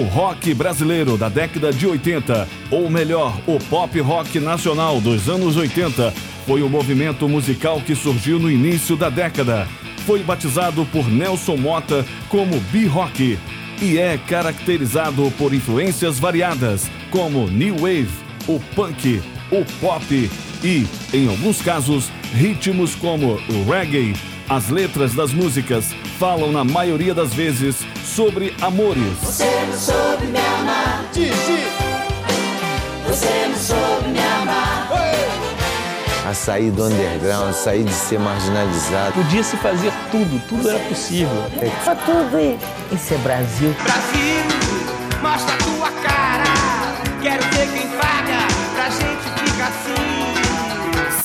O rock brasileiro da década de 80, ou melhor, o pop rock nacional dos anos 80, foi o movimento musical que surgiu no início da década. Foi batizado por Nelson Mota como B-Rock e é caracterizado por influências variadas, como New Wave, o punk, o pop e, em alguns casos, ritmos como o reggae. As letras das músicas falam, na maioria das vezes, sobre amores. Você não soube me amar. Didi. Você não soube me amar. A sair do underground, sair de ser marginalizado. Podia-se fazer tudo, tudo era possível. Só tudo isso é Brasil. Brasil, mostra a tua cara. Quero ver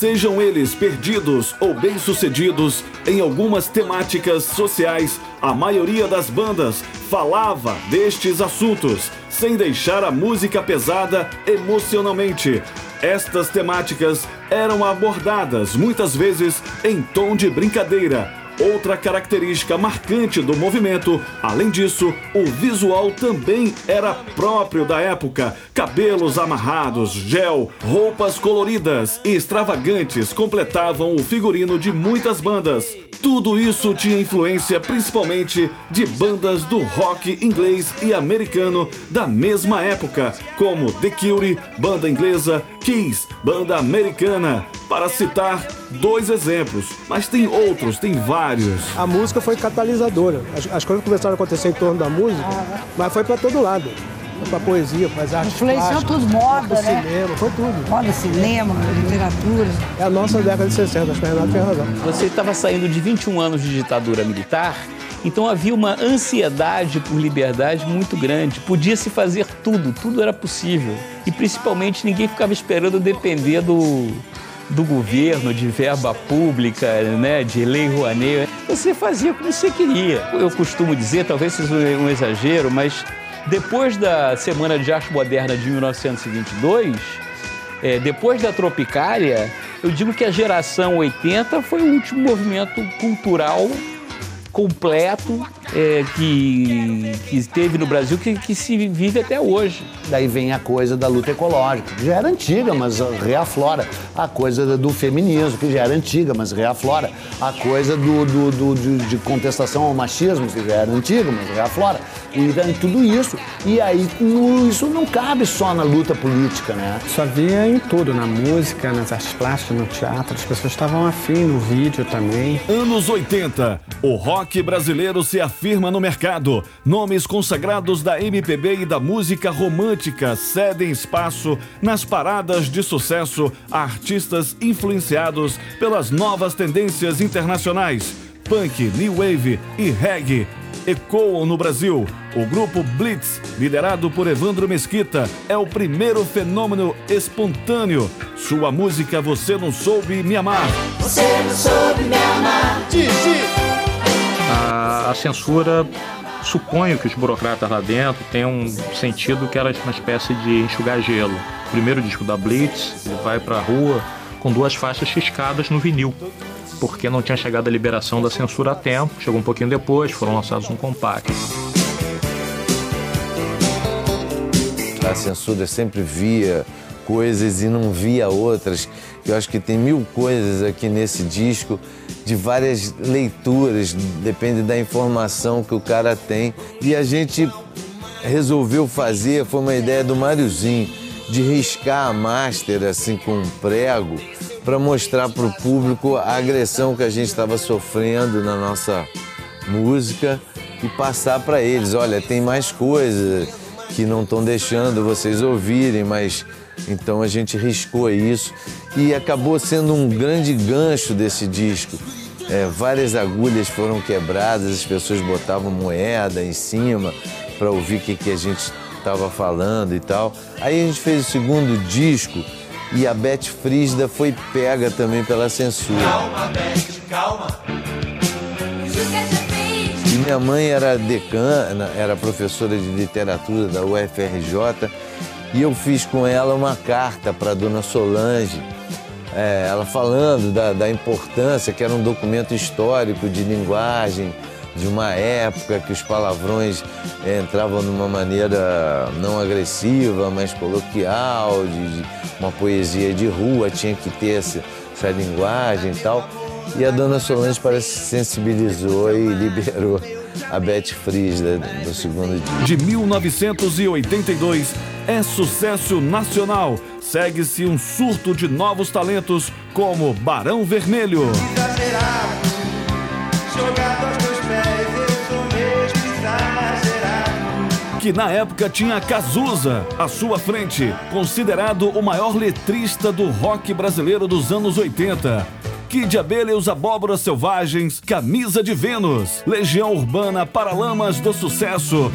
Sejam eles perdidos ou bem-sucedidos em algumas temáticas sociais, a maioria das bandas falava destes assuntos, sem deixar a música pesada emocionalmente. Estas temáticas eram abordadas muitas vezes em tom de brincadeira. Outra característica marcante do movimento, além disso, o visual também era próprio da época. Cabelos amarrados, gel, roupas coloridas e extravagantes completavam o figurino de muitas bandas. Tudo isso tinha influência principalmente de bandas do rock inglês e americano da mesma época, como The Cure, banda inglesa, Kiss, banda americana, para citar dois exemplos, mas tem outros, tem vários. A música foi catalisadora. As, as coisas começaram a acontecer em torno da música, mas foi para todo lado. Foi pra poesia, para as artes Influenciou tudo, moda, né? cinema, foi tudo. Moda, cinema, literatura. É a nossa década de 60, acho que o Renato tem razão. Você estava saindo de 21 anos de ditadura militar, então havia uma ansiedade por liberdade muito grande. Podia-se fazer tudo, tudo era possível. E principalmente ninguém ficava esperando depender do, do governo, de verba pública, né, de lei Rouanet. Você fazia como você queria. Eu costumo dizer, talvez seja um exagero, mas depois da Semana de Arte Moderna de 1922, é, depois da Tropicália, eu digo que a geração 80 foi o último movimento cultural completo é, que, que teve no Brasil, que, que se vive até hoje. Daí vem a coisa da luta ecológica, que já era antiga, mas reaflora. A coisa do feminismo, que já era antiga, mas reaflora. A coisa do, do, do- de, de contestação ao machismo, que já era antiga, mas reaflora. E daí tudo isso. E aí no- isso não cabe só na luta política, né? Isso havia em tudo, na música, nas artes plásticas, no teatro. As pessoas estavam afim no vídeo também. Anos 80. O rock brasileiro se afirma no mercado. Nomes consagrados da MPB e da música romântica cedem espaço nas paradas de sucesso a artistas influenciados pelas novas tendências internacionais. Punk, new wave e reggae ecoam no Brasil. O grupo Blitz, liderado por Evandro Mesquita, é o primeiro fenômeno espontâneo. Sua música Você Não Soube Me Amar Você não soube me amar. A, a censura, suponho que os burocratas lá dentro tenham um sentido que era uma espécie de enxugar gelo. O primeiro disco da Blitz, ele vai pra rua com duas faixas riscadas no vinil, porque não tinha chegado a liberação da censura a tempo, chegou um pouquinho depois, foram lançados um compacto. A censura sempre via coisas e não via outras. Eu acho que tem mil coisas aqui nesse disco, de várias leituras, depende da informação que o cara tem. E a gente resolveu fazer, foi uma ideia do Máriozinho, de riscar a master assim com um prego para mostrar para o público a agressão que a gente estava sofrendo na nossa música e passar para eles, olha, tem mais coisas que não estão deixando vocês ouvirem, mas então a gente riscou isso e acabou sendo um grande gancho desse disco. É, várias agulhas foram quebradas, as pessoas botavam moeda em cima para ouvir o que, que a gente estava falando e tal. Aí a gente fez o segundo disco e a Beth Frisda foi pega também pela censura. Calma, Beth, calma. E minha mãe era decana, era professora de literatura da UFRJ, e eu fiz com ela uma carta para dona Solange, é, ela falando da, da importância, que era um documento histórico de linguagem de uma época que os palavrões entravam de uma maneira não agressiva, mas coloquial, de, de uma poesia de rua, tinha que ter essa, essa linguagem e tal. E a dona Solange parece que se sensibilizou e liberou a Beth Fries do segundo dia. De 1982, é sucesso nacional. Segue-se um surto de novos talentos como Barão Vermelho. Que na época tinha Cazuza à sua frente, considerado o maior letrista do rock brasileiro dos anos 80. Kid de Abelha e os Abóboras Selvagens, Camisa de Vênus, Legião Urbana, Paralamas do Sucesso.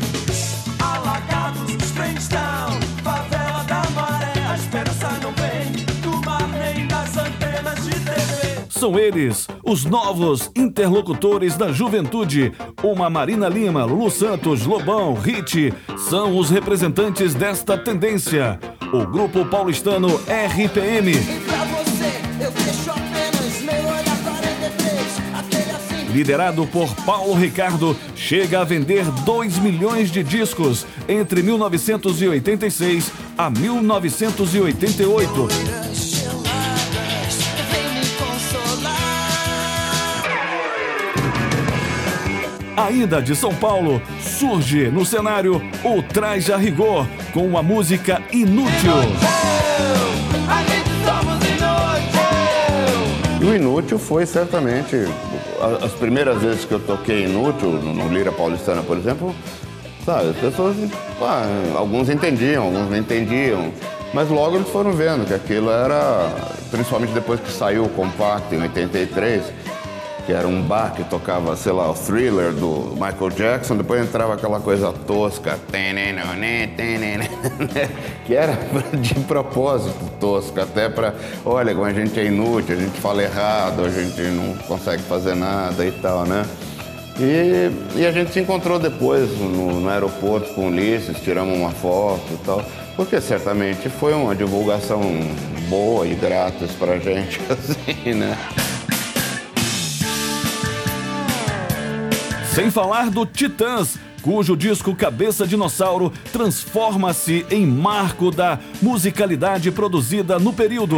Alagados, Flintstone, favela da maré, a esperança não vem do mar nem das antenas de TV. São eles, os novos interlocutores da juventude. Uma Marina Lima, Lulu Santos, Lobão, Hit, são os representantes desta tendência. O grupo paulistano RPM. Pra você, eu deixo apenas liderado por Paulo Ricardo, chega a vender 2 milhões de discos entre 1986 a 1988. Geladas, vem me consolar. Ainda de São Paulo, surge no cenário o Traje a Rigor com a música Inútil. A gente somos inútil. E o Inútil foi certamente. As primeiras vezes que eu toquei Inútil, no Lira Paulistana, por exemplo, sabe, as pessoas. alguns entendiam, alguns não entendiam. Mas logo eles foram vendo que aquilo era. Principalmente depois que saiu o compacto em 83, que era um bar que tocava, sei lá, o thriller do Michael Jackson, depois entrava aquela coisa tosca, que era de propósito tosca, até para, olha, como a gente é inútil, a gente fala errado, a gente não consegue fazer nada e tal, né? E, e a gente se encontrou depois no, no aeroporto com o Ulisses, tiramos uma foto e tal, porque certamente foi uma divulgação boa e grátis pra gente, assim, né? Sem falar do Titãs, cujo disco Cabeça Dinossauro transforma-se em marco da musicalidade produzida no período.